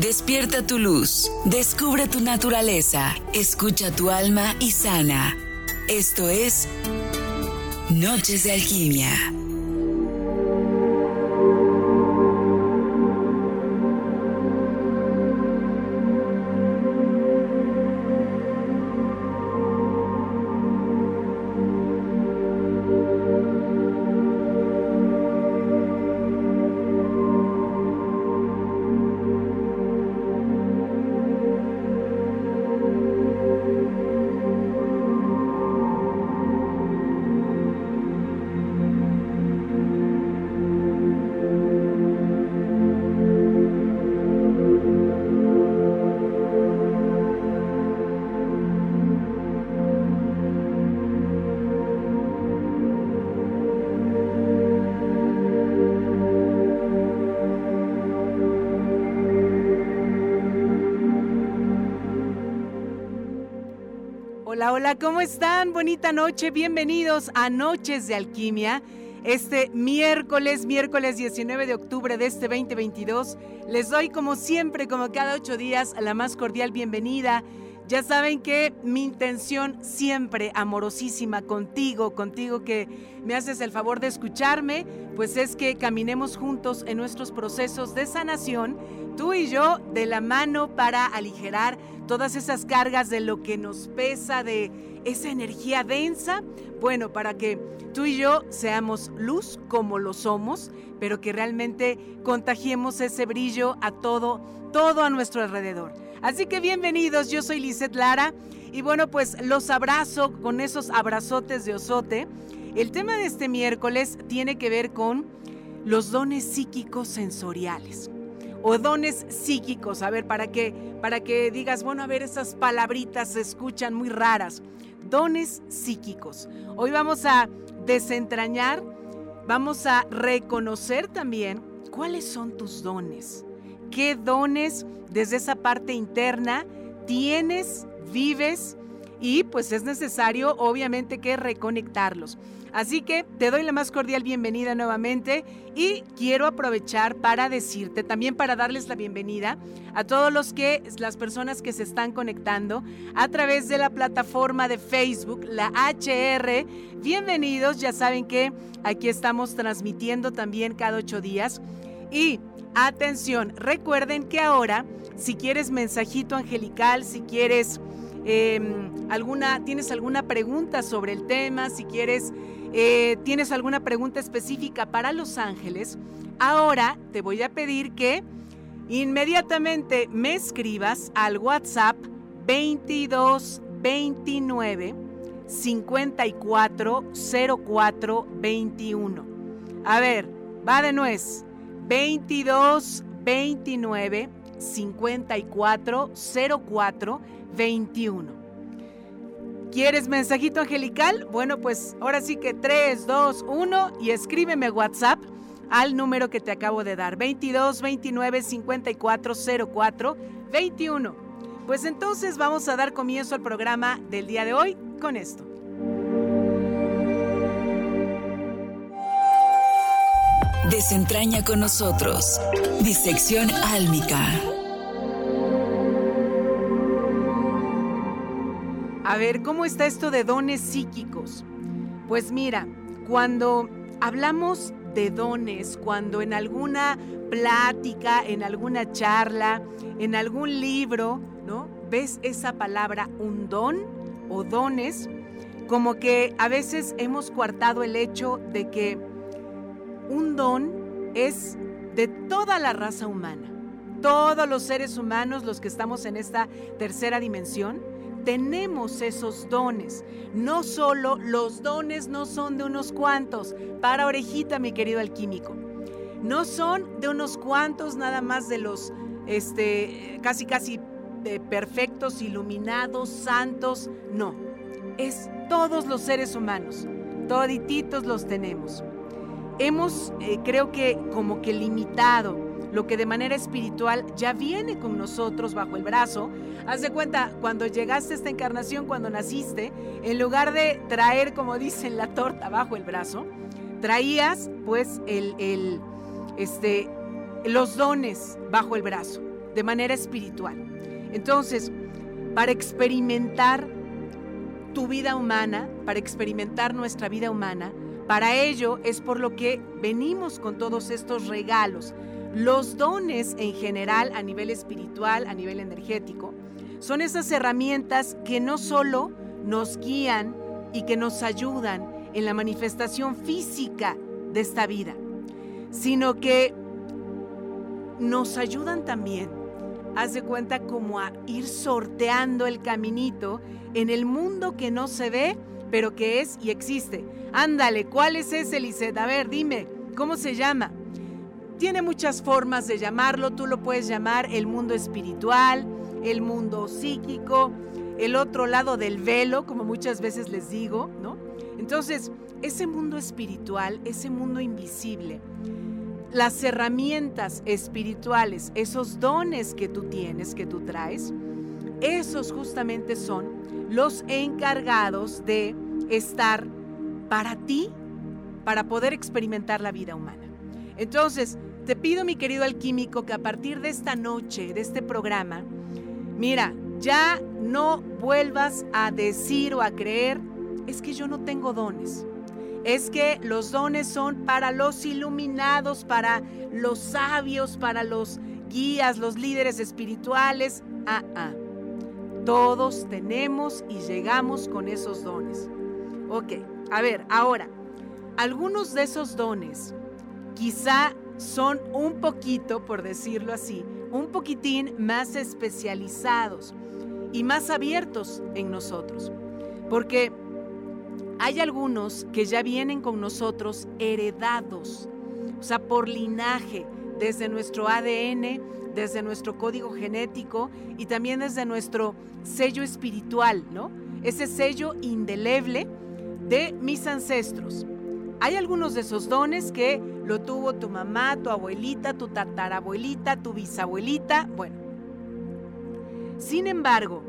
Despierta tu luz, descubre tu naturaleza, escucha tu alma y sana. Esto es Noches de Alquimia. ¿Cómo están? Bonita noche, bienvenidos a Noches de Alquimia. Este miércoles, miércoles 19 de octubre de este 2022, les doy como siempre, como cada ocho días, la más cordial bienvenida. Ya saben que mi intención siempre amorosísima contigo, contigo que me haces el favor de escucharme, pues es que caminemos juntos en nuestros procesos de sanación, tú y yo de la mano para aligerar todas esas cargas de lo que nos pesa, de esa energía densa, bueno, para que tú y yo seamos luz como lo somos, pero que realmente contagiemos ese brillo a todo, todo a nuestro alrededor. Así que bienvenidos, yo soy Lizeth Lara y bueno, pues los abrazo con esos abrazotes de osote. El tema de este miércoles tiene que ver con los dones psíquicos sensoriales o dones psíquicos. A ver, para que, para que digas, bueno, a ver, esas palabritas se escuchan muy raras. Dones psíquicos. Hoy vamos a desentrañar, vamos a reconocer también cuáles son tus dones. ¿Qué dones desde esa parte interna tienes, vives? Y pues es necesario obviamente que reconectarlos. Así que te doy la más cordial bienvenida nuevamente y quiero aprovechar para decirte, también para darles la bienvenida a todos los que, las personas que se están conectando a través de la plataforma de Facebook, la HR. Bienvenidos, ya saben que aquí estamos transmitiendo también cada ocho días. Y atención, recuerden que ahora, si quieres mensajito angelical, si quieres... Em, alguna, tienes alguna pregunta sobre el tema, si quieres eh, tienes alguna pregunta específica para Los Ángeles, ahora te voy a pedir que inmediatamente me escribas al WhatsApp 2229 540421. A ver, va de nuez. 2229 540421. ¿Quieres mensajito angelical? Bueno, pues ahora sí que 3, 2, 1 y escríbeme WhatsApp al número que te acabo de dar, 22 29 54 04 21. Pues entonces vamos a dar comienzo al programa del día de hoy con esto. Desentraña con nosotros. Disección álmica. A ver, ¿cómo está esto de dones psíquicos? Pues mira, cuando hablamos de dones, cuando en alguna plática, en alguna charla, en algún libro, ¿no? ¿Ves esa palabra un don o dones? Como que a veces hemos coartado el hecho de que un don es de toda la raza humana. Todos los seres humanos, los que estamos en esta tercera dimensión, tenemos esos dones. No solo los dones no son de unos cuantos. Para orejita, mi querido alquímico. No son de unos cuantos nada más de los este casi casi eh, perfectos, iluminados, santos, no. Es todos los seres humanos. Todititos los tenemos. Hemos eh, creo que como que limitado lo que de manera espiritual ya viene con nosotros bajo el brazo. Haz de cuenta, cuando llegaste a esta encarnación, cuando naciste, en lugar de traer, como dicen, la torta bajo el brazo, traías pues el, el, este, los dones bajo el brazo. de manera espiritual. Entonces, para experimentar tu vida humana, para experimentar nuestra vida humana, para ello es por lo que venimos con todos estos regalos. Los dones en general a nivel espiritual, a nivel energético, son esas herramientas que no solo nos guían y que nos ayudan en la manifestación física de esta vida, sino que nos ayudan también, haz de cuenta, como a ir sorteando el caminito en el mundo que no se ve, pero que es y existe. Ándale, ¿cuál es ese, Lisette? A ver, dime, ¿cómo se llama? Tiene muchas formas de llamarlo, tú lo puedes llamar el mundo espiritual, el mundo psíquico, el otro lado del velo, como muchas veces les digo, ¿no? Entonces, ese mundo espiritual, ese mundo invisible, las herramientas espirituales, esos dones que tú tienes, que tú traes, esos justamente son los encargados de estar para ti, para poder experimentar la vida humana. Entonces, te pido, mi querido alquímico, que a partir de esta noche, de este programa, mira, ya no vuelvas a decir o a creer, es que yo no tengo dones. Es que los dones son para los iluminados, para los sabios, para los guías, los líderes espirituales. Ah, ah. Todos tenemos y llegamos con esos dones. Ok, a ver, ahora, algunos de esos dones quizá son un poquito, por decirlo así, un poquitín más especializados y más abiertos en nosotros. Porque hay algunos que ya vienen con nosotros heredados, o sea, por linaje, desde nuestro ADN, desde nuestro código genético y también desde nuestro sello espiritual, ¿no? Ese sello indeleble de mis ancestros. Hay algunos de esos dones que lo tuvo tu mamá, tu abuelita, tu tatarabuelita, tu bisabuelita, bueno. Sin embargo,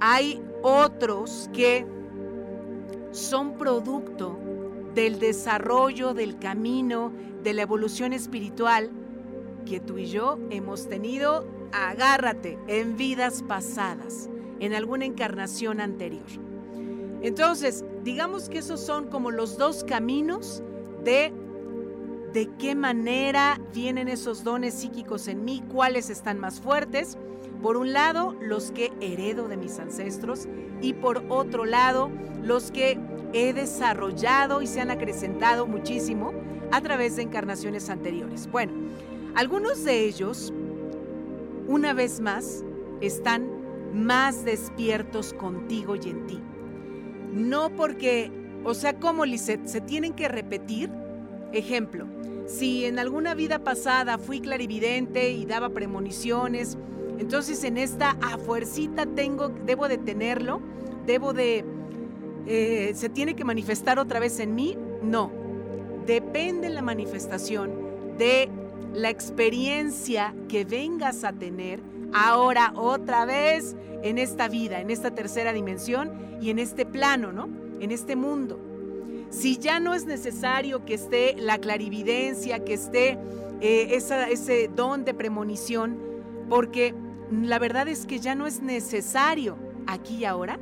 hay otros que son producto del desarrollo, del camino, de la evolución espiritual que tú y yo hemos tenido, agárrate, en vidas pasadas, en alguna encarnación anterior. Entonces, digamos que esos son como los dos caminos de de qué manera vienen esos dones psíquicos en mí, cuáles están más fuertes. Por un lado, los que heredo de mis ancestros y por otro lado, los que he desarrollado y se han acrecentado muchísimo a través de encarnaciones anteriores. Bueno, algunos de ellos, una vez más, están más despiertos contigo y en ti. No porque, o sea, como Lisette, se tienen que repetir. Ejemplo, si en alguna vida pasada fui clarividente y daba premoniciones, entonces en esta a fuercita tengo, debo de tenerlo, debo de, eh, se tiene que manifestar otra vez en mí. No, depende la manifestación de la experiencia que vengas a tener ahora otra vez en esta vida, en esta tercera dimensión y en este plano, ¿no? En este mundo si ya no es necesario que esté la clarividencia, que esté eh, ese don de premonición, porque la verdad es que ya no es necesario aquí y ahora,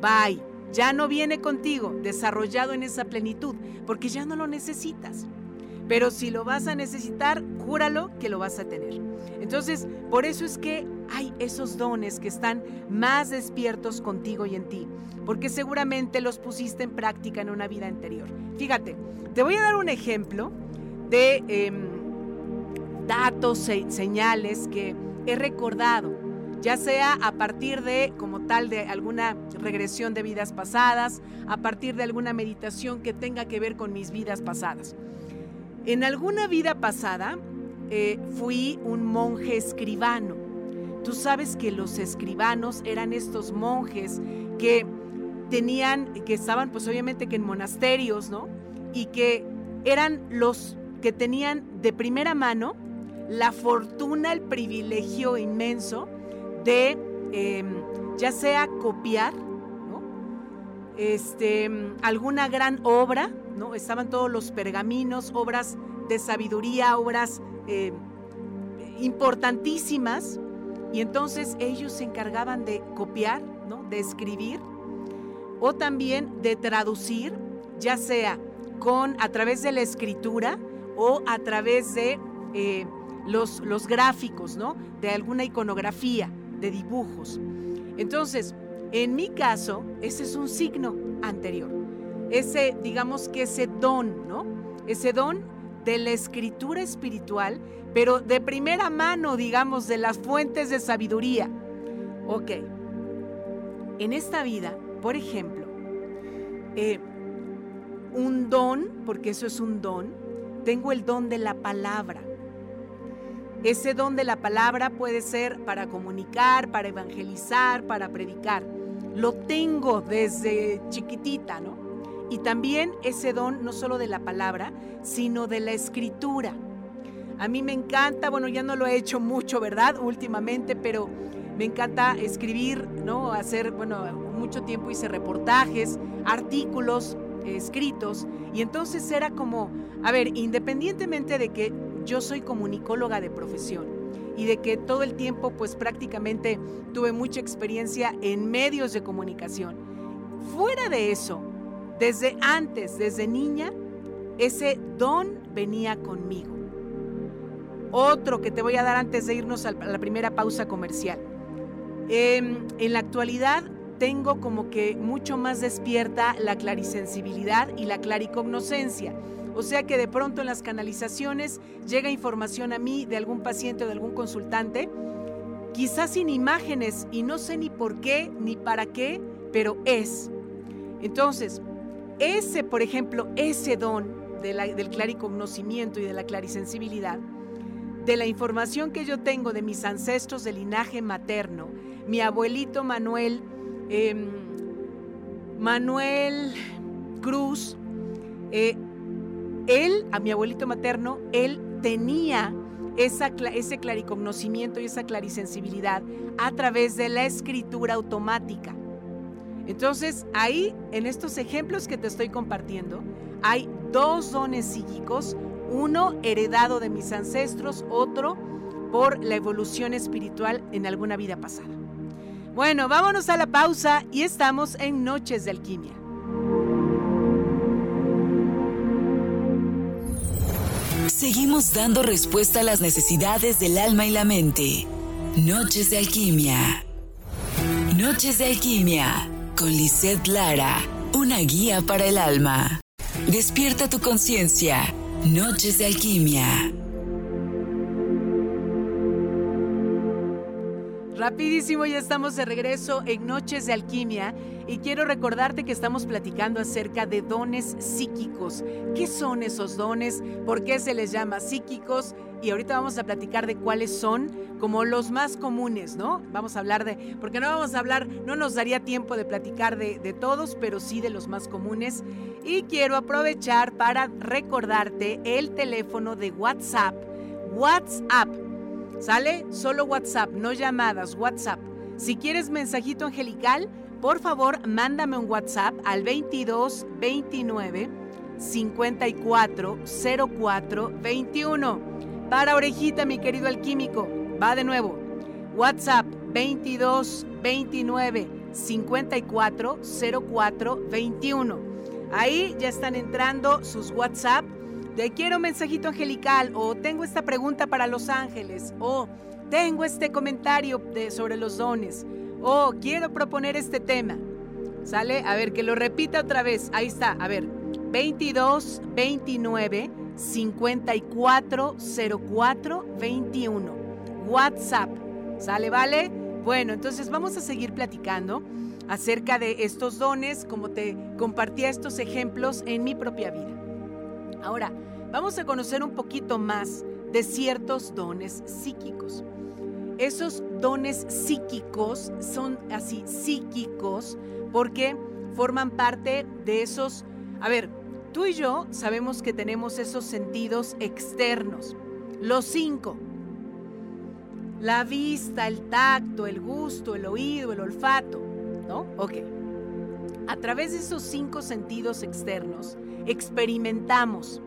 bye, ya no viene contigo desarrollado en esa plenitud, porque ya no lo necesitas. Pero si lo vas a necesitar, júralo que lo vas a tener. Entonces, por eso es que hay esos dones que están más despiertos contigo y en ti, porque seguramente los pusiste en práctica en una vida anterior. Fíjate, te voy a dar un ejemplo de em, datos e señales que he recordado, ya sea a partir de, como tal, de alguna regresión de vidas pasadas, a partir de alguna meditación que tenga que ver con mis vidas pasadas. En alguna vida pasada eh, fui un monje escribano. Tú sabes que los escribanos eran estos monjes que tenían, que estaban pues obviamente que en monasterios, ¿no? Y que eran los que tenían de primera mano la fortuna, el privilegio inmenso de em, ya sea copiar. Este, alguna gran obra, ¿no? Estaban todos los pergaminos, obras de sabiduría, obras eh, importantísimas y entonces ellos se encargaban de copiar, ¿no? de escribir o también de traducir, ya sea con a través de la escritura o a través de eh, los, los gráficos, ¿no? de alguna iconografía, de dibujos. Entonces, en mi caso, ese es un signo anterior. Ese, digamos que ese don, ¿no? Ese don de la escritura espiritual, pero de primera mano, digamos, de las fuentes de sabiduría. Ok. En esta vida, por ejemplo, eh, un don, porque eso es un don, tengo el don de la palabra. Ese don de la palabra puede ser para comunicar, para evangelizar, para predicar. Lo tengo desde chiquitita, ¿no? Y también ese don no solo de la palabra, sino de la escritura. A mí me encanta, bueno, ya no lo he hecho mucho, ¿verdad? Últimamente, pero me encanta escribir, ¿no? Hacer, bueno, mucho tiempo hice reportajes, artículos escritos, y entonces era como, a ver, independientemente de que yo soy comunicóloga de profesión y de que todo el tiempo pues prácticamente tuve mucha experiencia en medios de comunicación. Fuera de eso, desde antes, desde niña, ese don venía conmigo. Otro que te voy a dar antes de irnos a la primera pausa comercial. Em, en la actualidad tengo como que mucho más despierta la clarisensibilidad y la claricognoscencia. O sea que de pronto en las canalizaciones llega información a mí de algún paciente o de algún consultante, quizás sin imágenes y no sé ni por qué ni para qué, pero es. Entonces, ese, por ejemplo, ese don del claricognoscimiento y de la clarisensibilidad, de la información que yo tengo de mis ancestros de linaje materno, mi abuelito Manuel, em, Manuel Cruz, eh, él, a mi abuelito materno, él tenía ese claricognoscimiento y esa clarisensibilidad a través de la escritura automática. Entonces, ahí, en estos ejemplos que te estoy compartiendo, hay dos dones psíquicos, uno heredado de mis ancestros, otro por la evolución espiritual en alguna vida pasada. Bueno, vámonos a la pausa y estamos en Noches de Alquimia. Seguimos dando respuesta a las necesidades del alma y la mente. Noches de Alquimia. Noches de Alquimia con Lisette Lara, una guía para el alma. Despierta tu conciencia. Noches de Alquimia. Rapidísimo, ya estamos de regreso en Noches de Alquimia y quiero recordarte que estamos platicando acerca de dones psíquicos. ¿Qué son esos dones? ¿Por qué se les llama psíquicos? Y ahorita vamos a platicar de cuáles son como los más comunes, ¿no? Vamos a hablar de, porque no vamos a hablar, no nos daría tiempo de platicar de, de todos, pero sí de los más comunes. Y quiero aprovechar para recordarte el teléfono de WhatsApp. WhatsApp ¿Sale? Solo WhatsApp, no llamadas, WhatsApp. Si quieres mensajito angelical, por favor, mándame un WhatsApp al 22 29 54 04 21. Para orejita, mi querido alquímico, va de nuevo. WhatsApp 22 29 54 04 21. Ahí ya están entrando sus WhatsApp te quiero un mensajito angelical o tengo esta pregunta para los ángeles o tengo este comentario sobre los dones o quiero proponer este tema. ¿Sale? A ver, que lo repita otra vez. Ahí está. A ver, 22 29 54 04 21. WhatsApp. ¿Sale? ¿Vale? Bueno, entonces vamos a seguir platicando acerca de estos dones, como te compartía estos ejemplos en mi propia vida. Ahora, vamos a conocer un poquito más de ciertos dones psíquicos. Esos dones psíquicos son así psíquicos porque forman parte de esos, a ver, tú y yo sabemos que tenemos esos sentidos externos, los cinco. La vista, el tacto, el gusto, el oído, el olfato, ¿no? Ok. A través de esos cinco sentidos externos experimentamos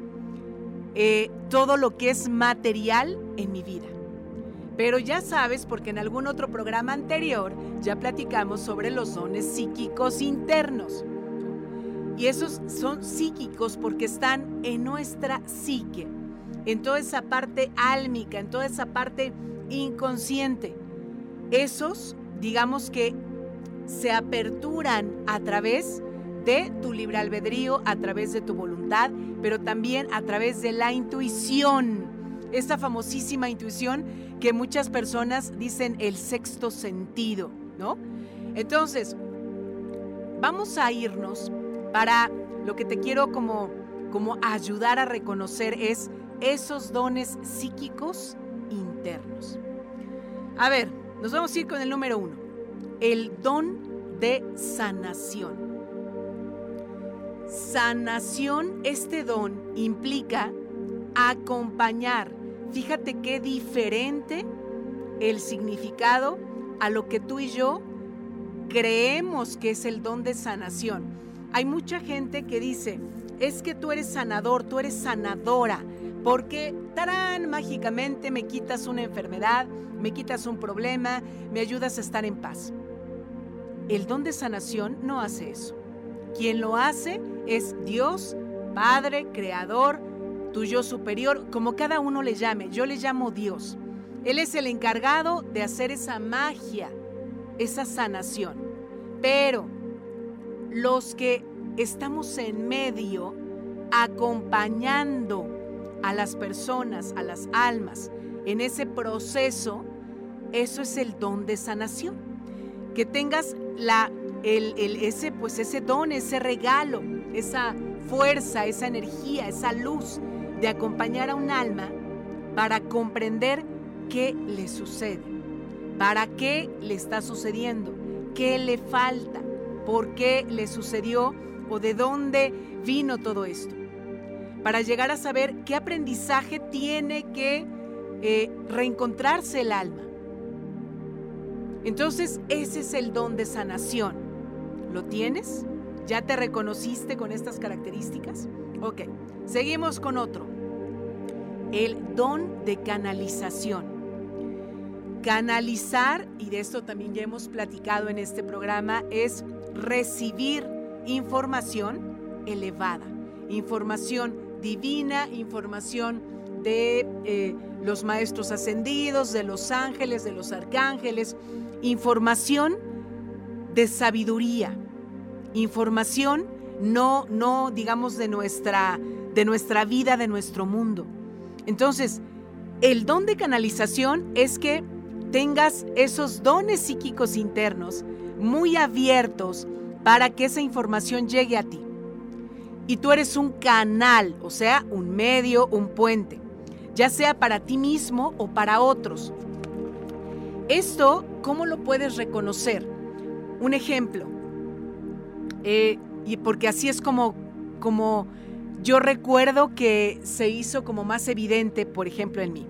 eh, todo lo que es material en mi vida. Pero ya sabes, porque en algún otro programa anterior ya platicamos sobre los dones psíquicos internos. Y esos son psíquicos porque están en nuestra psique, en toda esa parte álmica, en toda esa parte inconsciente. Esos, digamos que se aperturan a través de tu libre albedrío, a través de tu voluntad, pero también a través de la intuición. Esta famosísima intuición que muchas personas dicen el sexto sentido, ¿no? Entonces, vamos a irnos para lo que te quiero como, como ayudar a reconocer es esos dones psíquicos internos. A ver, nos vamos a ir con el número uno, el don de sanación. Sanación, este don implica acompañar. Fíjate qué diferente el significado a lo que tú y yo creemos que es el don de sanación. Hay mucha gente que dice, es que tú eres sanador, tú eres sanadora, porque tarán, mágicamente me quitas una enfermedad, me quitas un problema, me ayudas a estar en paz. El don de sanación no hace eso. Quien lo hace es Dios, Padre, Creador, tu yo superior, como cada uno le llame. Yo le llamo Dios. Él es el encargado de hacer esa magia, esa sanación. Pero los que estamos en medio, acompañando a las personas, a las almas, en ese proceso, eso es el don de sanación. Que tengas la el, ese, pues ese don, ese regalo, esa fuerza, esa energía, esa luz de acompañar a un alma para comprender qué le sucede, para qué le está sucediendo, qué le falta, por qué le sucedió o de dónde vino todo esto. Para llegar a saber qué aprendizaje tiene que eh, reencontrarse el alma. Entonces, ese es el don de sanación. ¿Lo tienes? ¿Ya te reconociste con estas características? Ok, seguimos con otro. El don de canalización. Canalizar, y de esto también ya hemos platicado en este programa, es recibir información elevada, información divina, información de eh, los maestros ascendidos, de los ángeles, de los arcángeles, información de sabiduría, información no no digamos de nuestra de nuestra vida, de nuestro mundo. Entonces, el don de canalización es que tengas esos dones psíquicos internos muy abiertos para que esa información llegue a ti. Y tú eres un canal, o sea, un medio, un puente, ya sea para ti mismo o para otros. Esto, ¿cómo lo puedes reconocer? Un ejemplo, eh, y porque así es como, como yo recuerdo que se hizo como más evidente, por ejemplo, en mí.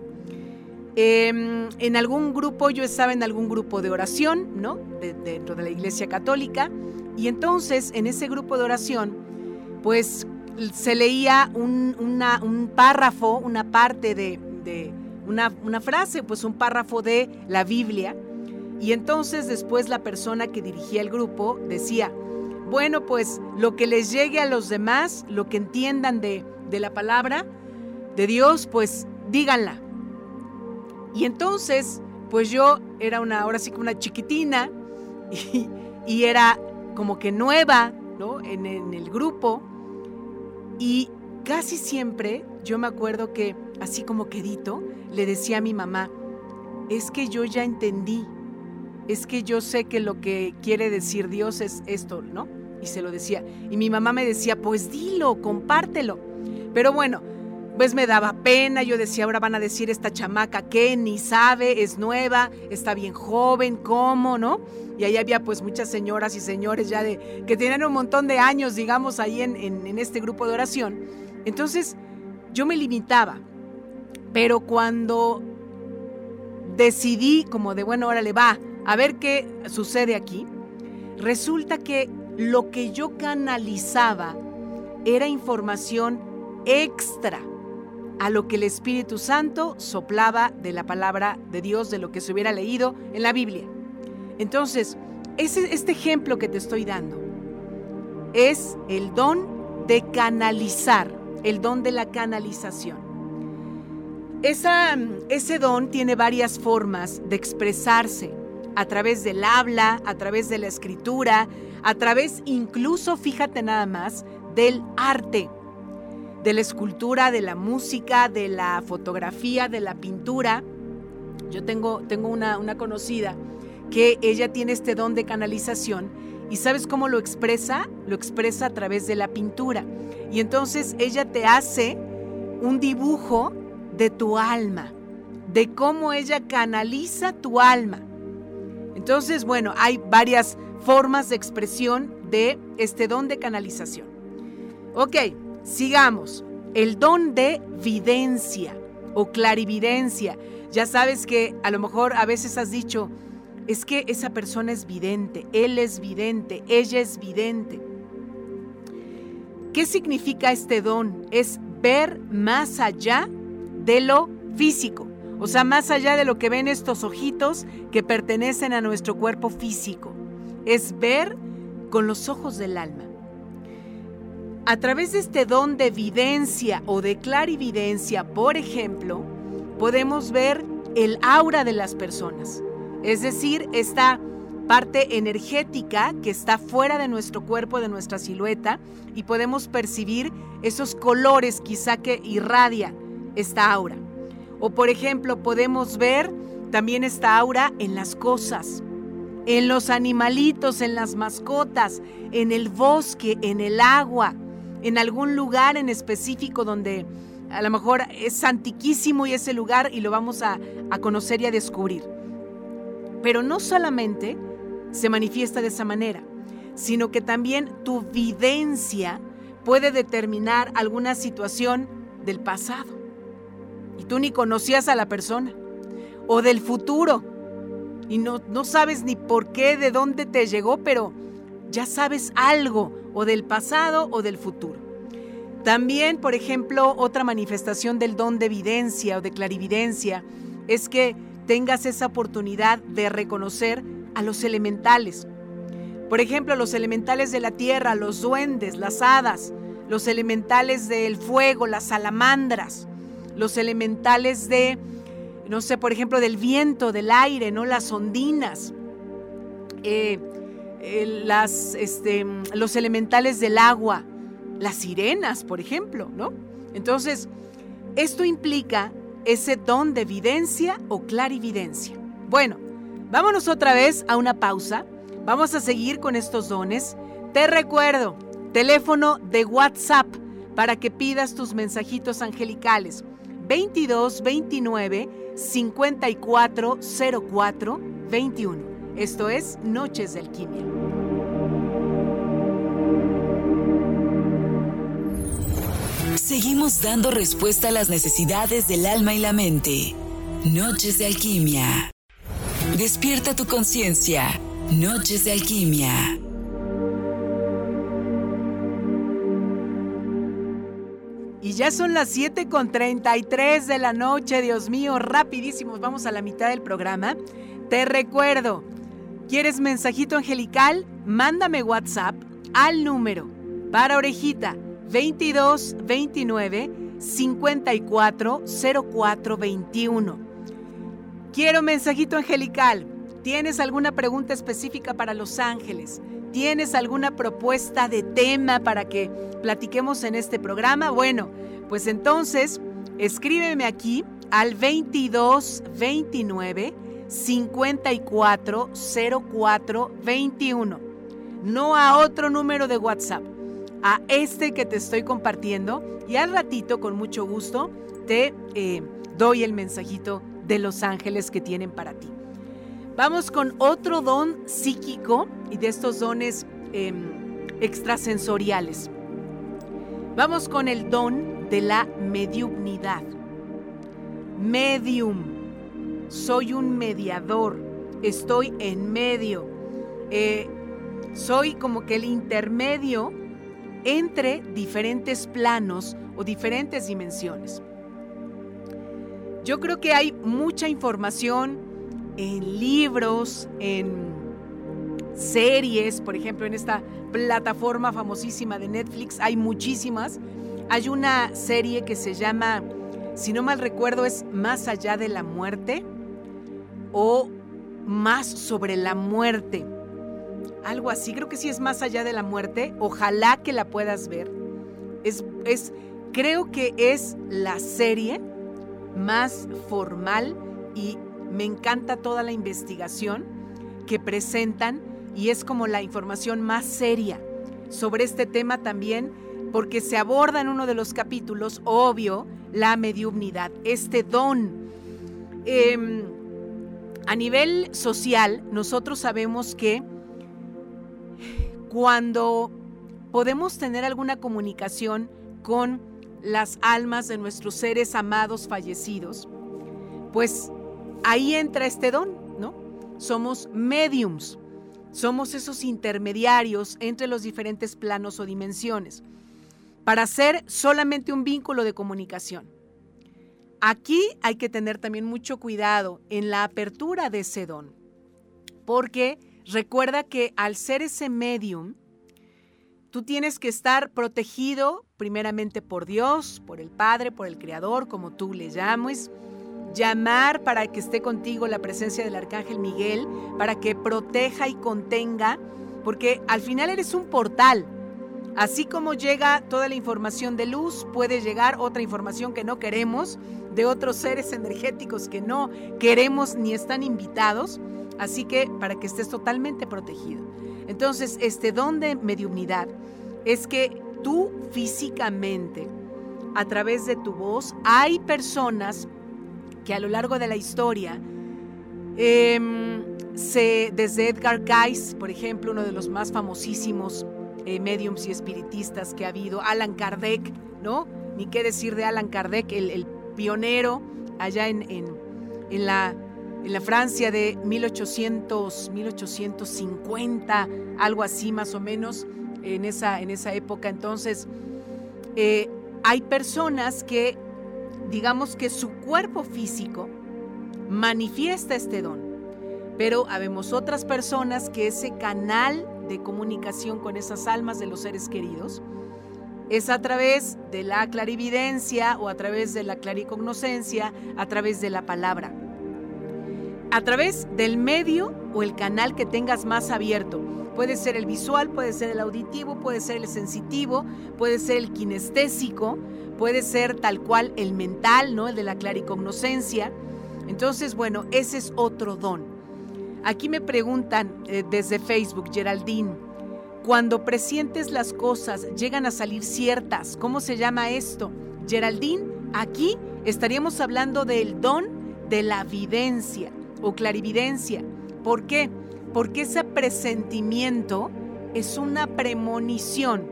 Em, en algún grupo, yo estaba en algún grupo de oración, ¿no? dentro de la Iglesia Católica, y entonces en ese grupo de oración, pues se leía un, párrafo, una parte de, de una, una, frase, pues un párrafo de la Biblia, y entonces después la persona que dirigía el grupo decía, bueno, pues lo que les llegue a los demás, lo que entiendan de, la palabra de Dios, pues díganla. Y entonces, pues yo era una, ahora sí que una chiquitina y, era como que nueva, ¿no? En, en el grupo. Y casi siempre yo me acuerdo que, así como quedito, le decía a mi mamá, es que yo ya entendí es que yo sé que lo que quiere decir Dios es esto, ¿no? Y se lo decía. Y mi mamá me decía, pues dilo, compártelo. Pero bueno, pues me daba pena, yo decía, ahora van a decir esta chamaca que ni sabe, es nueva, está bien joven, ¿cómo, no? Y ahí había pues muchas señoras y señores ya de, que tienen un montón de años, digamos, ahí en, en este grupo de oración. Entonces, yo me limitaba. Pero cuando decidí como de, bueno, órale, va, a ver qué sucede aquí. Resulta que lo que yo canalizaba era información extra a lo que el Espíritu Santo soplaba de la palabra de Dios, de lo que se hubiera leído en la Biblia. Entonces, este ejemplo que te estoy dando es el don de canalizar, el don de la canalización. ese don tiene varias formas de expresarse a través del habla, a través de la escritura, a través incluso, fíjate nada más, del arte, de la escultura, de la música, de la fotografía, de la pintura. Yo tengo, tengo una, una conocida que ella tiene este don de canalización y ¿sabes cómo lo expresa? Lo expresa a través de la pintura. Y entonces ella te hace un dibujo de tu alma, de cómo ella canaliza tu alma. Entonces, bueno, hay varias formas de expresión de este don de canalización. Ok, sigamos. El don de videncia o clarividencia. Ya sabes que a lo mejor a veces has dicho, es que esa persona es vidente, él es vidente, ella es vidente. ¿Qué significa este don? Es ver más allá de lo físico. O sea, más allá de lo que ven estos ojitos que pertenecen a nuestro cuerpo físico. Es ver con los ojos del alma. A través de este don de evidencia o de clarividencia, por ejemplo, podemos ver el aura de las personas. Es decir, esta parte energética que está fuera de nuestro cuerpo, de nuestra silueta, y podemos percibir esos colores quizá que irradia esta aura. O por ejemplo, podemos ver también esta aura en las cosas, en los animalitos, en las mascotas, en el bosque, en el agua, en algún lugar en específico donde a lo mejor es antiquísimo y ese lugar y lo vamos a, a conocer y a descubrir. Pero no solamente se manifiesta de esa manera, sino que también tu videncia puede determinar alguna situación del pasado y tú ni conocías a la persona, o del futuro, y no, no sabes ni por qué, de dónde te llegó, pero ya sabes algo, o del pasado o del futuro. También, por ejemplo, otra manifestación del don de evidencia o de clarividencia es que tengas esa oportunidad de reconocer a los elementales. Por ejemplo, los elementales de la tierra, los duendes, las hadas, los elementales del fuego, las salamandras los elementales de, no sé, por ejemplo, del viento, del aire, ¿no? Las ondinas, eh, las, este, los elementales del agua, las sirenas, por ejemplo, ¿no? Entonces, esto implica ese don de evidencia o clarividencia. Bueno, vámonos otra vez a una pausa. Vamos a seguir con estos dones. Te recuerdo, teléfono de WhatsApp para que pidas tus mensajitos angelicales. 22 29 54 04 21. Esto es Noches de Alquimia. Seguimos dando respuesta a las necesidades del alma y la mente. Noches de Alquimia. Despierta tu conciencia. Noches de Alquimia. Y ya son las 7 con 33 de la noche, Dios mío, rapidísimos, vamos a la mitad del programa. Te recuerdo, ¿quieres mensajito angelical? Mándame WhatsApp al número para orejita 22 29 54 04 21. Quiero mensajito angelical. ¿Tienes alguna pregunta específica para Los Ángeles? ¿Tienes alguna propuesta de tema para que platiquemos en este programa? Bueno, pues entonces escríbeme aquí al 22 29 54 04 21. No a otro número de WhatsApp, a este que te estoy compartiendo y al ratito con mucho gusto te eh, doy el mensajito de los ángeles que tienen para ti. Vamos con otro don psíquico y de estos dones em, extrasensoriales. Vamos con el don de la mediumnidad. Medium. Soy un mediador. Estoy en medio. Eh, soy como que el intermedio entre diferentes planos o diferentes dimensiones. Yo creo que hay mucha información en libros, en series, por ejemplo, en esta plataforma famosísima de Netflix, hay muchísimas. Hay una serie que se llama, si no mal recuerdo, es Más allá de la muerte o Más sobre la muerte. Algo así, creo que sí es Más allá de la muerte. Ojalá que la puedas ver. Es, es creo que es la serie más formal y me encanta toda la investigación que presentan y es como la información más seria sobre este tema también, porque se aborda en uno de los capítulos, obvio, la mediunidad, este don. Em, a nivel social, nosotros sabemos que cuando podemos tener alguna comunicación con las almas de nuestros seres amados fallecidos, pues ahí entra este don, ¿no? Somos mediums. Somos esos intermediarios entre los diferentes planos o dimensiones para hacer solamente un vínculo de comunicación. Aquí hay que tener también mucho cuidado en la apertura de ese don, porque recuerda que al ser ese medium, tú tienes que estar protegido primeramente por Dios, por el Padre, por el Creador, como tú le llames, llamar para que esté contigo la presencia del Arcángel Miguel, para que proteja y contenga, porque al final eres un portal. Así como llega toda la información de luz, puede llegar otra información que no queremos, de otros seres energéticos que no queremos ni están invitados. Así que para que estés totalmente protegido. Entonces, este don de mediunidad es que tú físicamente, a través de tu voz, hay personas que a lo largo de la historia, em, se, desde Edgar Cayce, por ejemplo, uno de los más famosísimos eh, mediums y espiritistas que ha habido, Alan Kardec, ¿no? Ni qué decir de Alan Kardec, el, pionero allá en, en, la, Francia de 1800, 1850, algo así más o menos, en esa, en esa época. Entonces, eh, hay personas que digamos que su cuerpo físico manifiesta este don. Pero habemos otras personas que ese canal de comunicación con esas almas de los seres queridos es a través de la clarividencia o a través de la claricognoscencia, a través de la palabra. A través del medio o el canal que tengas más abierto. Puede ser el visual, puede ser el auditivo, puede ser el sensitivo, puede ser el kinestésico, puede ser tal cual el mental, ¿no? El de la claricognoscencia. Entonces, bueno, ese es otro don. Aquí me preguntan eh, desde Facebook, Geraldine, cuando presientes las cosas, llegan a salir ciertas, ¿cómo se llama esto? Geraldine, aquí estaríamos hablando del don de la videncia o clarividencia. ¿Por qué? Porque ese presentimiento es una premonición.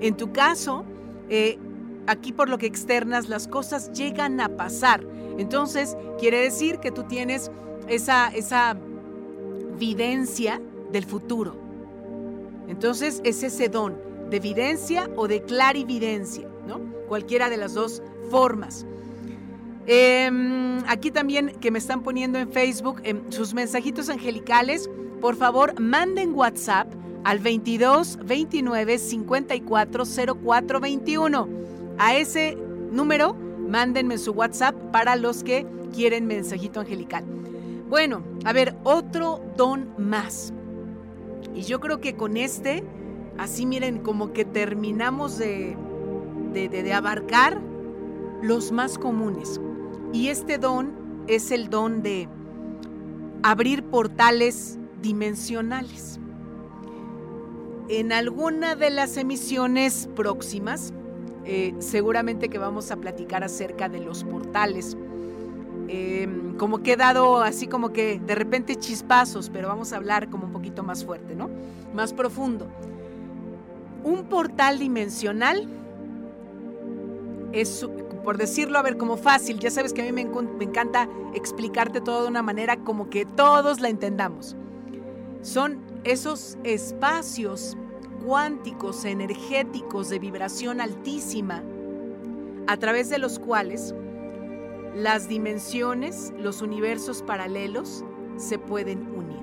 En tu caso, eh, aquí por lo que externas las cosas llegan a pasar. Entonces, quiere decir que tú tienes esa, esa videncia del futuro. Entonces, es ese don de evidencia o de clarividencia, ¿no? Cualquiera de las dos formas. Em, aquí también que me están poniendo en Facebook em, sus mensajitos angelicales, por favor manden WhatsApp al 22 29 54 04 21. A ese número, mándenme su WhatsApp para los que quieren mensajito angelical. Bueno, a ver, otro don más. Y yo creo que con este, así miren, como que terminamos de, de, abarcar los más comunes. Y este don es el don de abrir portales dimensionales. En alguna de las emisiones próximas eh, seguramente que vamos a platicar acerca de los portales. Em, como que he dado así como que de repente chispazos, pero vamos a hablar como un poquito más fuerte, ¿no? Más profundo. Un portal dimensional es, por decirlo, a ver, como fácil, ya sabes que a mí me, me encanta explicarte todo de una manera como que todos la entendamos. Son esos espacios cuánticos, energéticos de vibración altísima, a través de los cuales las dimensiones, los universos paralelos se pueden unir.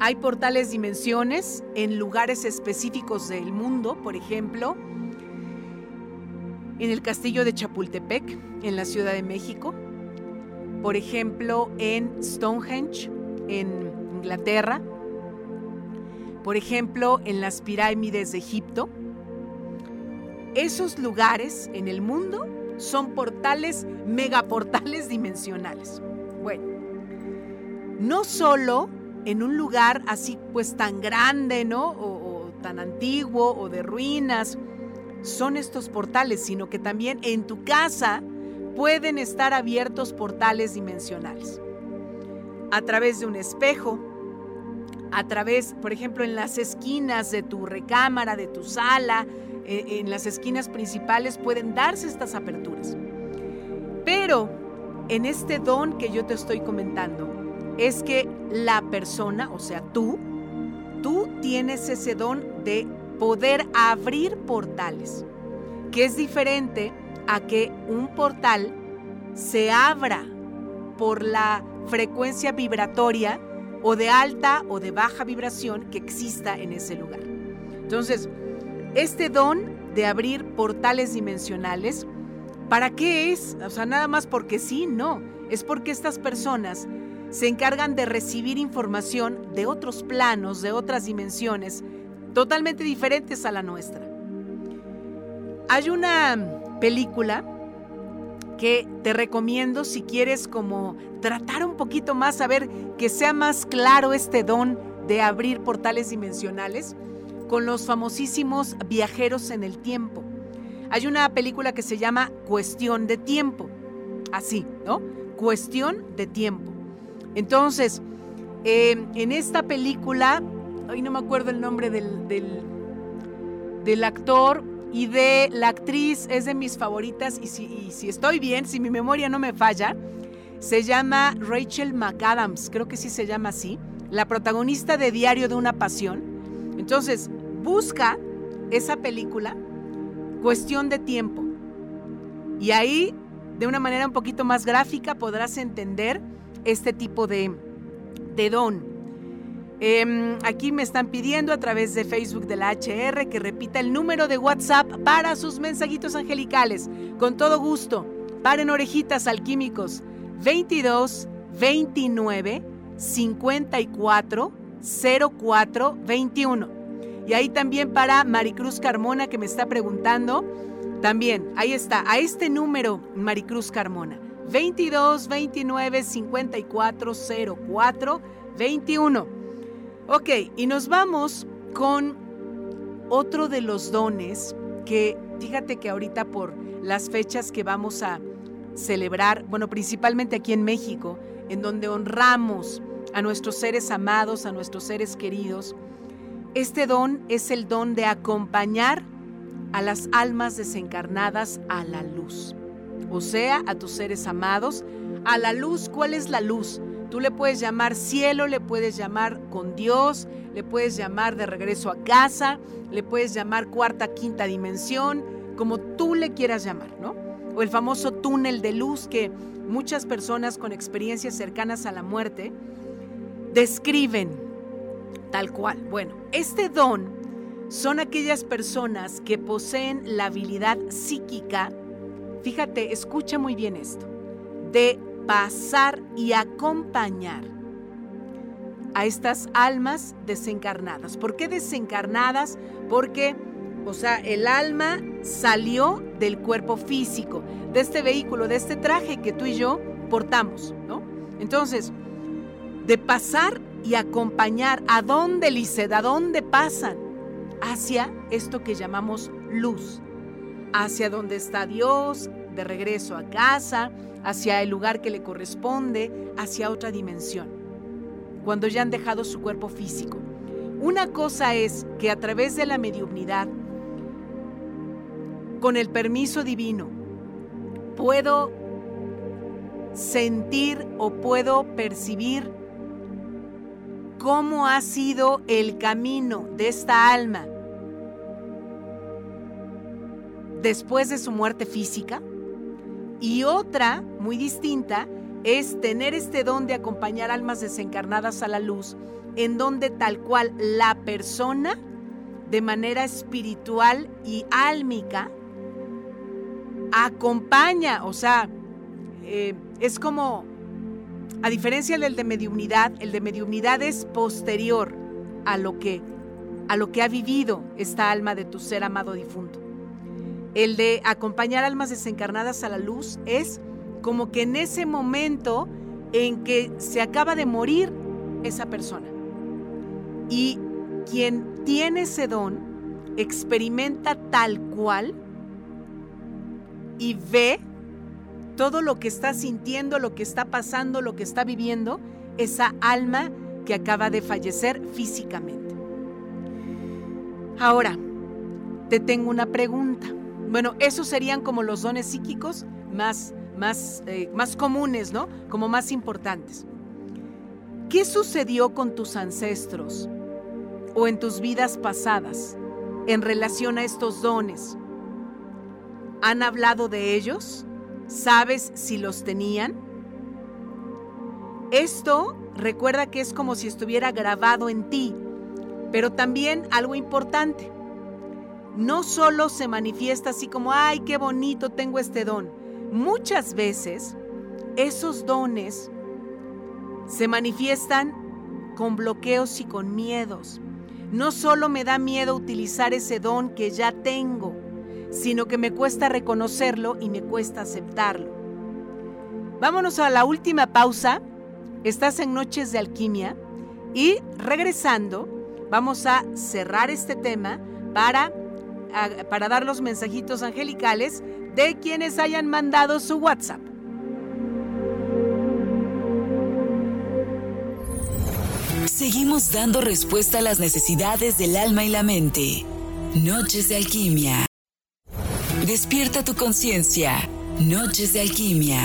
Hay portales dimensiones en lugares específicos del mundo, por ejemplo, en el castillo de Chapultepec, en la Ciudad de México, por ejemplo, en Stonehenge, en Inglaterra, por ejemplo, en las pirámides de Egipto. Esos lugares en el mundo son portales, megaportales dimensionales. Bueno, no solo en un lugar así pues tan grande, ¿no? O, o tan antiguo o de ruinas, son estos portales, sino que también en tu casa pueden estar abiertos portales dimensionales. A través de un espejo, a través, por ejemplo, en las esquinas de tu recámara, de tu sala, en las esquinas principales pueden darse estas aperturas. Pero en este don que yo te estoy comentando, es que la persona, o sea, tú, tú tienes ese don de poder abrir portales, que es diferente a que un portal se abra por la frecuencia vibratoria o de alta o de baja vibración que exista en ese lugar. Entonces, este don de abrir portales dimensionales, ¿para qué es? O sea, nada más porque sí, no. Es porque estas personas se encargan de recibir información de otros planos, de otras dimensiones, totalmente diferentes a la nuestra. Hay una película que te recomiendo si quieres como tratar un poquito más, a ver que sea más claro este don de abrir portales dimensionales con los famosísimos viajeros en el tiempo. Hay una película que se llama Cuestión de Tiempo, así, ¿no? Cuestión de Tiempo. Entonces, eh, en esta película hoy no me acuerdo el nombre del, del, actor y de la actriz, es de mis favoritas y si, si estoy bien, si mi memoria no me falla, se llama Rachel McAdams, creo que sí se llama así, la protagonista de Diario de una Pasión. Entonces, busca esa película, cuestión de tiempo. Y ahí, de una manera un poquito más gráfica, podrás entender este tipo de, de don. Em, aquí me están pidiendo a través de Facebook de la HR que repita el número de WhatsApp para sus mensajitos angelicales. Con todo gusto. Paren orejitas alquímicos. 22 29 54 04 21. Y ahí también para Maricruz Carmona que me está preguntando. También, ahí está, a este número, Maricruz Carmona. 22 29 54 04 21. Ok, y nos vamos con otro de los dones que fíjate que ahorita por las fechas que vamos a celebrar, bueno, principalmente aquí en México, en donde honramos a nuestros seres amados, a nuestros seres queridos, este don es el don de acompañar a las almas desencarnadas a la luz, o sea, a tus seres amados, a la luz. ¿Cuál es la luz? Tú le puedes llamar cielo, le puedes llamar con Dios, le puedes llamar de regreso a casa, le puedes llamar cuarta, quinta dimensión, como tú le quieras llamar, ¿no? O el famoso túnel de luz que muchas personas con experiencias cercanas a la muerte describen tal cual. Bueno, este don son aquellas personas que poseen la habilidad psíquica, fíjate, escucha muy bien esto, de pasar y acompañar a estas almas desencarnadas. ¿Por qué desencarnadas? Porque, o sea, el alma salió del cuerpo físico, de este vehículo, de este traje que tú y yo portamos, ¿no? Entonces, de pasar y acompañar, ¿a dónde, Liced? ¿A dónde pasan? Hacia esto que llamamos luz, hacia donde está Dios, de regreso a casa, hacia el lugar que le corresponde, hacia otra dimensión, cuando ya han dejado su cuerpo físico. Una cosa es que a través de la mediunidad, con el permiso divino, puedo sentir o puedo percibir cómo ha sido el camino de esta alma después de su muerte física. Y otra, muy distinta, es tener este don de acompañar almas desencarnadas a la luz, en donde tal cual la persona, de manera espiritual y álmica, acompaña, o sea, eh, es como, a diferencia del de mediunidad, el de mediunidad es posterior a lo que, a lo que ha vivido esta alma de tu ser amado difunto. El de acompañar almas desencarnadas a la luz es como que en ese momento en que se acaba de morir esa persona. Y quien tiene ese don experimenta tal cual y ve todo lo que está sintiendo, lo que está pasando, lo que está viviendo esa alma que acaba de fallecer físicamente. Ahora, te tengo una pregunta. Bueno, esos serían como los dones psíquicos más, más, eh, más comunes, ¿no? Como más importantes. ¿Qué sucedió con tus ancestros o en tus vidas pasadas en relación a estos dones? ¿Han hablado de ellos? ¿Sabes si los tenían? Esto recuerda que es como si estuviera grabado en ti, pero también algo importante no solo se manifiesta así como, ay, qué bonito tengo este don. Muchas veces esos dones se manifiestan con bloqueos y con miedos. No solo me da miedo utilizar ese don que ya tengo, sino que me cuesta reconocerlo y me cuesta aceptarlo. Vámonos a la última pausa. Estás en Noches de Alquimia y regresando vamos a cerrar este tema para para dar los mensajitos angelicales de quienes hayan mandado su WhatsApp. Seguimos dando respuesta a las necesidades del alma y la mente. Noches de alquimia. Despierta tu conciencia. Noches de alquimia.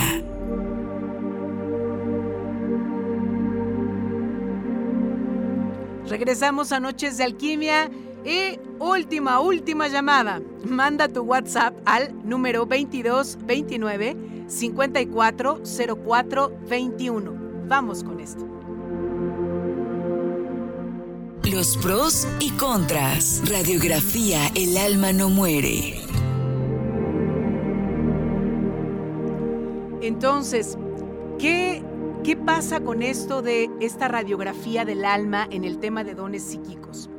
Regresamos a Noches de Alquimia y última, última llamada. Manda tu WhatsApp al número 2229 540421. Vamos con esto. Los pros y contras. Radiografía El alma no muere. Entonces, ¿qué, ¿qué pasa con esto de esta radiografía del alma en el tema de dones psíquicos?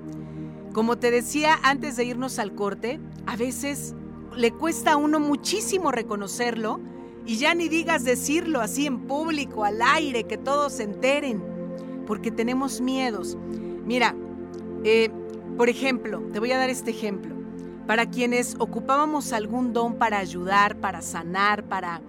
Como te decía antes de irnos al corte, a veces le cuesta a uno muchísimo reconocerlo y ya ni digas decirlo así en público, al aire, que todos se enteren, porque tenemos miedos. Mira, eh, por ejemplo, te voy a dar este ejemplo. Para quienes ocupábamos algún don para ayudar, para sanar, para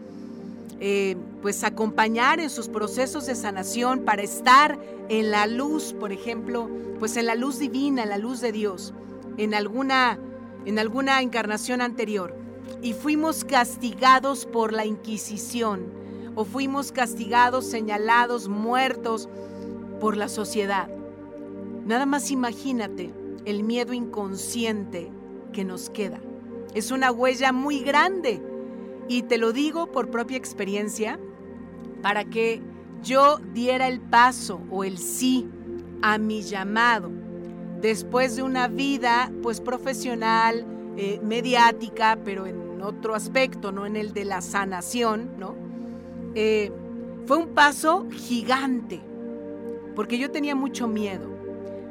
eh, pues acompañar en sus procesos de sanación, para estar en la luz, por ejemplo, pues en la luz divina, en la luz de Dios, en alguna, en alguna encarnación anterior. Y fuimos castigados por la Inquisición, o fuimos castigados, señalados, muertos por la sociedad. Nada más imagínate el miedo inconsciente que nos queda. Es una huella muy grande y te lo digo por propia experiencia, para que yo diera el paso o el sí a mi llamado después de una vida pues profesional, eh, mediática, pero en otro aspecto, no en el de la sanación, ¿no? Eh, fue un paso gigante, porque yo tenía mucho miedo.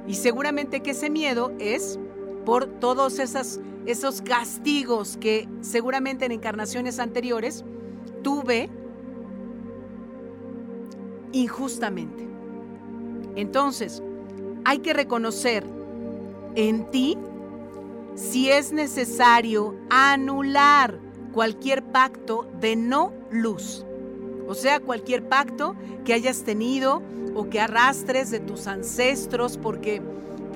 Y seguramente que ese miedo es por todos esas esos castigos que seguramente en encarnaciones anteriores tuve injustamente. Entonces, hay que reconocer en ti si es necesario anular cualquier pacto de no luz. O sea, cualquier pacto que hayas tenido o que arrastres de tus ancestros porque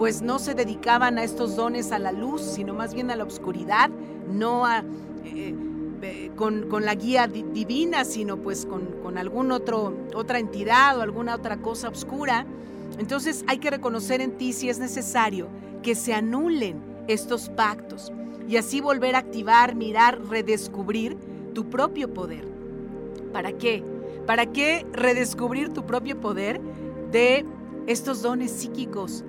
pues no se dedicaban a estos dones a la luz, sino más bien a la oscuridad, no a, eh, eh, con, la guía divina, sino pues con, con algún otro, otra entidad o alguna otra cosa oscura. Entonces hay que reconocer en ti si es necesario que se anulen estos pactos y así volver a activar, mirar, redescubrir tu propio poder. ¿Para qué? ¿Para qué redescubrir tu propio poder de estos dones psíquicos?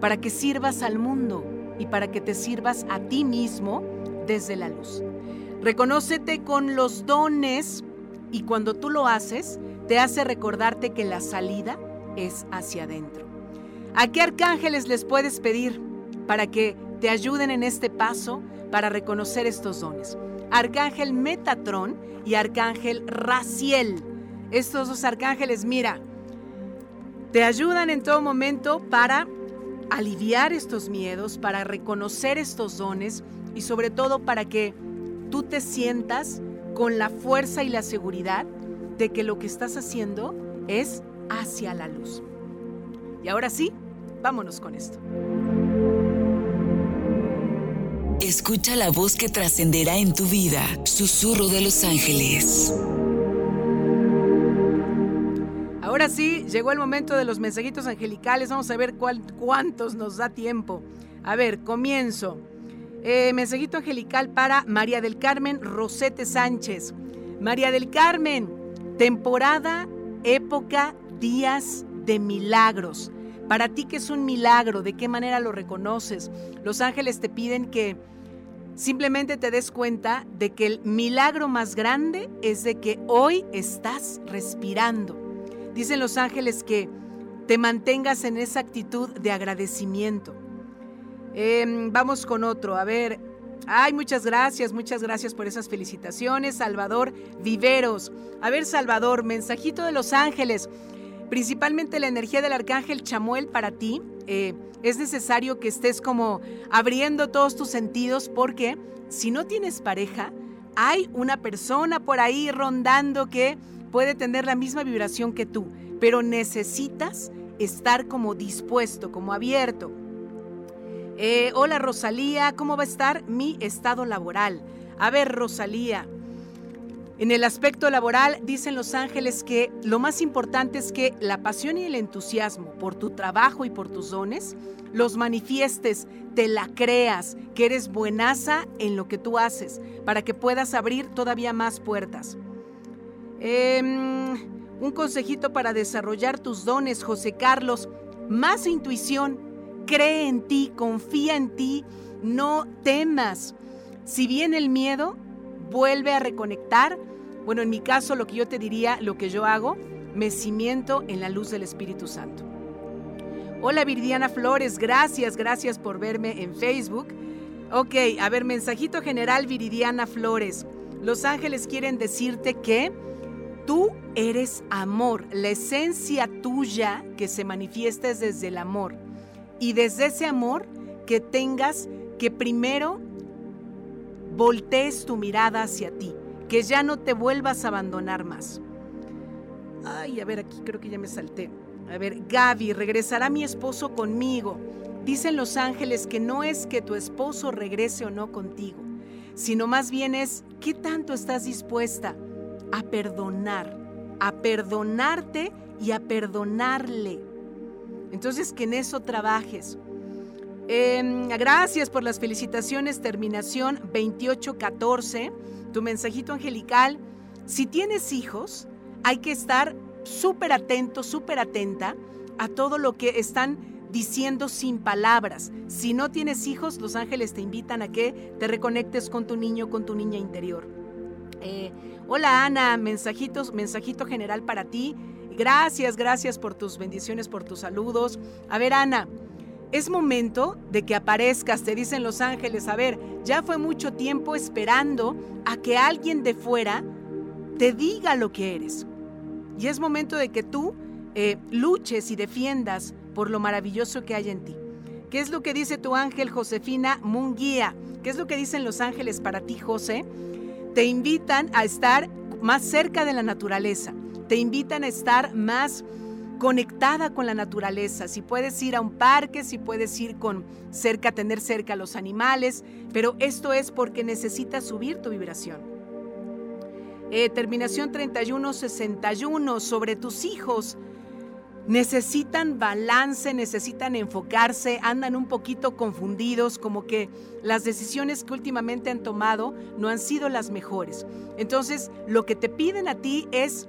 Para que sirvas al mundo y para que te sirvas a ti mismo desde la luz. Reconócete con los dones y cuando tú lo haces, te hace recordarte que la salida es hacia adentro. ¿A qué arcángeles les puedes pedir para que te ayuden en este paso para reconocer estos dones? Arcángel Metatrón y Arcángel Raciel. Estos dos arcángeles, mira, te ayudan en todo momento para aliviar estos miedos, para reconocer estos dones y sobre todo para que tú te sientas con la fuerza y la seguridad de que lo que estás haciendo es hacia la luz. Y ahora sí, vámonos con esto. Escucha la voz que trascenderá en tu vida, susurro de los ángeles. Ahora sí, llegó el momento de los mensajitos angelicales. Vamos a ver cuántos nos da tiempo. A ver, comienzo. Eh, mensajito angelical para María del Carmen Rosete Sánchez. María del Carmen, temporada, época, días de milagros. Para ti, ¿qué es un milagro? ¿De qué manera lo reconoces? Los ángeles te piden que simplemente te des cuenta de que el milagro más grande es de que hoy estás respirando. Dicen los ángeles que te mantengas en esa actitud de agradecimiento. Em, vamos con otro. A ver. Ay, muchas gracias, muchas gracias por esas felicitaciones. Salvador Viveros. A ver, Salvador, mensajito de los ángeles principalmente la energía del arcángel Chamuel para ti, eh, es necesario que estés como abriendo todos tus sentidos porque si no tienes pareja, hay una persona por ahí rondando que puede tener la misma vibración que tú, pero necesitas estar como dispuesto, como abierto. Eh, hola Rosalía, ¿cómo va a estar mi estado laboral? A ver, Rosalía, en el aspecto laboral, dicen los ángeles que lo más importante es que la pasión y el entusiasmo por tu trabajo y por tus dones los manifiestes, te la creas, que eres buenaza en lo que tú haces, para que puedas abrir todavía más puertas. Em, un consejito para desarrollar tus dones, José Carlos, más intuición, cree en ti, confía en ti, no temas. Si viene el miedo, vuelve a reconectar. Bueno, en mi caso lo que yo te diría, lo que yo hago, me cimiento en la luz del Espíritu Santo. Hola Viridiana Flores, gracias, gracias por verme en Facebook. Ok, a ver, mensajito general Viridiana Flores. Los ángeles quieren decirte que tú eres amor, la esencia tuya que se manifiesta es desde el amor. Y desde ese amor que tengas que primero voltees tu mirada hacia ti, que ya no te vuelvas a abandonar más. Ay, a ver, aquí creo que ya me salté. A ver, Gaby, ¿regresará mi esposo conmigo? Dicen los ángeles que no es que tu esposo regrese o no contigo, sino más bien es qué tanto estás dispuesta a perdonar, a perdonarte y a perdonarle. Entonces que en eso trabajes. Em, gracias por las felicitaciones. Terminación 2814. Tu mensajito angelical. Si tienes hijos, hay que estar súper atento, súper atenta a todo lo que están diciendo sin palabras. Si no tienes hijos, los ángeles te invitan a que te reconectes con tu niño, con tu niña interior. Eh, hola Ana, mensajitos, mensajito general para ti. Gracias, gracias por tus bendiciones, por tus saludos. A ver, Ana, es momento de que aparezcas, te dicen los ángeles. A ver, ya fue mucho tiempo esperando a que alguien de fuera te diga lo que eres. Y es momento de que tú eh, luches y defiendas por lo maravilloso que hay en ti. ¿Qué es lo que dice tu ángel Josefina Munguía? ¿Qué es lo que dicen los ángeles para ti, José? Te invitan a estar más cerca de la naturaleza. Te invitan a estar más conectada con la naturaleza, si puedes ir a un parque, si puedes ir con cerca, tener cerca a los animales, pero esto es porque necesitas subir tu vibración. Eh, terminación 3161 sobre tus hijos. Necesitan balance, necesitan enfocarse, andan un poquito confundidos, como que las decisiones que últimamente han tomado no han sido las mejores. Entonces, lo que te piden a ti es,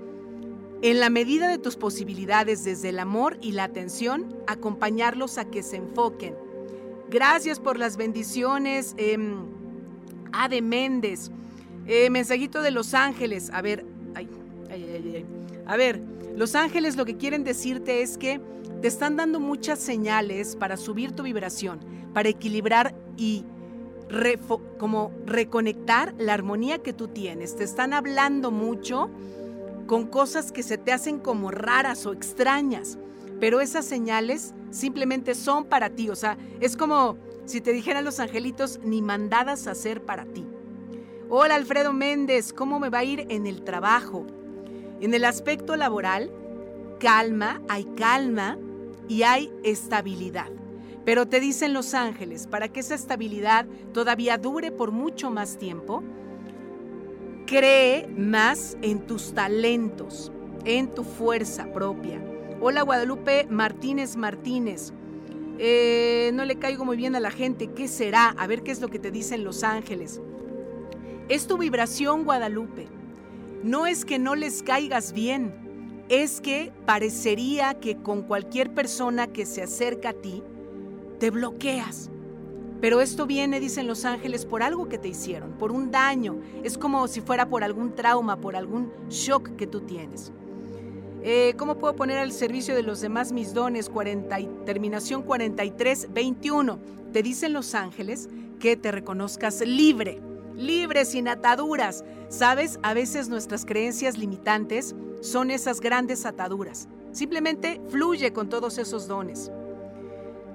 en la medida de tus posibilidades, desde el amor y la atención, acompañarlos a que se enfoquen. Gracias por las bendiciones, eh, Ade Méndez. Eh, mensajito de Los Ángeles. A ver, ay, ay, ay, ay. A ver, los ángeles lo que quieren decirte es que te están dando muchas señales para subir tu vibración, para equilibrar y como reconectar la armonía que tú tienes. Te están hablando mucho con cosas que se te hacen como raras o extrañas, pero esas señales simplemente son para ti. O sea, es como si te dijeran los angelitos ni mandadas a hacer para ti. Hola Alfredo Méndez, ¿cómo me va a ir en el trabajo? En el aspecto laboral, calma, hay calma y hay estabilidad. Pero te dicen los ángeles, para que esa estabilidad todavía dure por mucho más tiempo, cree más en tus talentos, en tu fuerza propia. Hola Guadalupe Martínez Martínez. Eh, no le caigo muy bien a la gente. ¿Qué será? A ver qué es lo que te dicen los ángeles. Es tu vibración, Guadalupe no es que no les caigas bien, es que parecería que con cualquier persona que se acerca a ti, te bloqueas. Pero esto viene, dicen los ángeles, por algo que te hicieron, por un daño. Es como si fuera por algún trauma, por algún shock que tú tienes. Eh, ¿Cómo puedo poner al servicio de los demás mis dones? 40 terminación 43, 21. Te dicen los ángeles que te reconozcas libre libre, sin ataduras. Sabes, a veces nuestras creencias limitantes son esas grandes ataduras. Simplemente fluye con todos esos dones.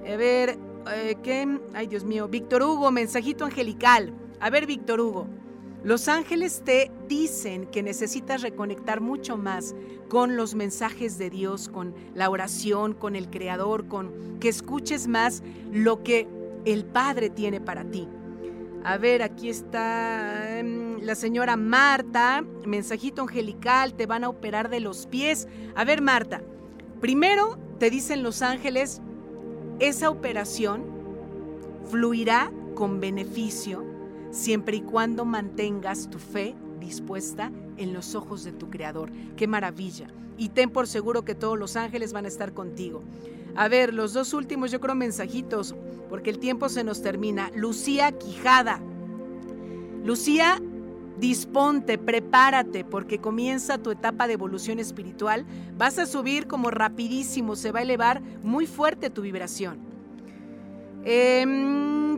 A ver, eh, ¿qué? Ay, Dios mío. Víctor Hugo, mensajito angelical. A ver, Víctor Hugo. Los ángeles te dicen que necesitas reconectar mucho más con los mensajes de Dios, con la oración, con el Creador, con que escuches más lo que el Padre tiene para ti. A ver, aquí está em, la señora Marta, mensajito angelical, te van a operar de los pies. A ver, Marta, primero te dicen los ángeles, esa operación fluirá con beneficio siempre y cuando mantengas tu fe dispuesta en los ojos de tu Creador. Qué maravilla. Y ten por seguro que todos los ángeles van a estar contigo. A ver, los dos últimos, yo creo, mensajitos, porque el tiempo se nos termina. Lucía Quijada. Lucía, disponte, prepárate, porque comienza tu etapa de evolución espiritual. Vas a subir como rapidísimo, se va a elevar muy fuerte tu vibración. Eh,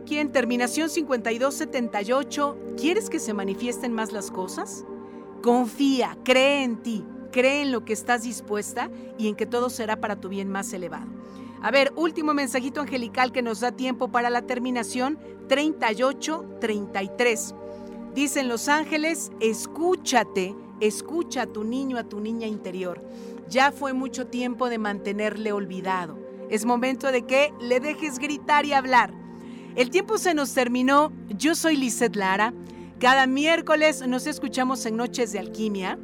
¿Quién? Terminación 5278. ¿Quieres que se manifiesten más las cosas? Confía, cree en ti, cree en lo que estás dispuesta y en que todo será para tu bien más elevado. A ver, último mensajito angelical que nos da tiempo para la terminación 38-33. Dicen los ángeles, escúchate, escucha a tu niño, a tu niña interior. Ya fue mucho tiempo de mantenerle olvidado. Es momento de que le dejes gritar y hablar. El tiempo se nos terminó. Yo soy Lizeth Lara. Cada miércoles nos escuchamos en Noches de Alquimia.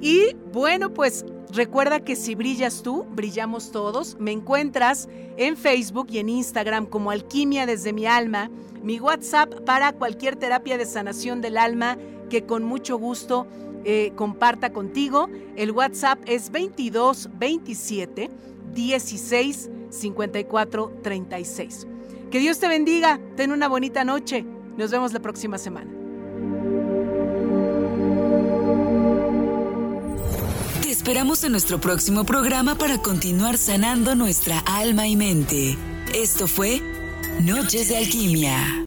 Y bueno, pues Recuerda que si brillas tú, brillamos todos. Me encuentras en Facebook y en Instagram como Alquimia desde mi alma, mi WhatsApp para cualquier terapia de sanación del alma que con mucho gusto eh, comparta contigo. El WhatsApp es 22 27 16 54 36. Que Dios te bendiga, ten una bonita noche. Nos vemos la próxima semana. Esperamos en nuestro próximo programa para continuar sanando nuestra alma y mente. Esto fue Noches de Alquimia.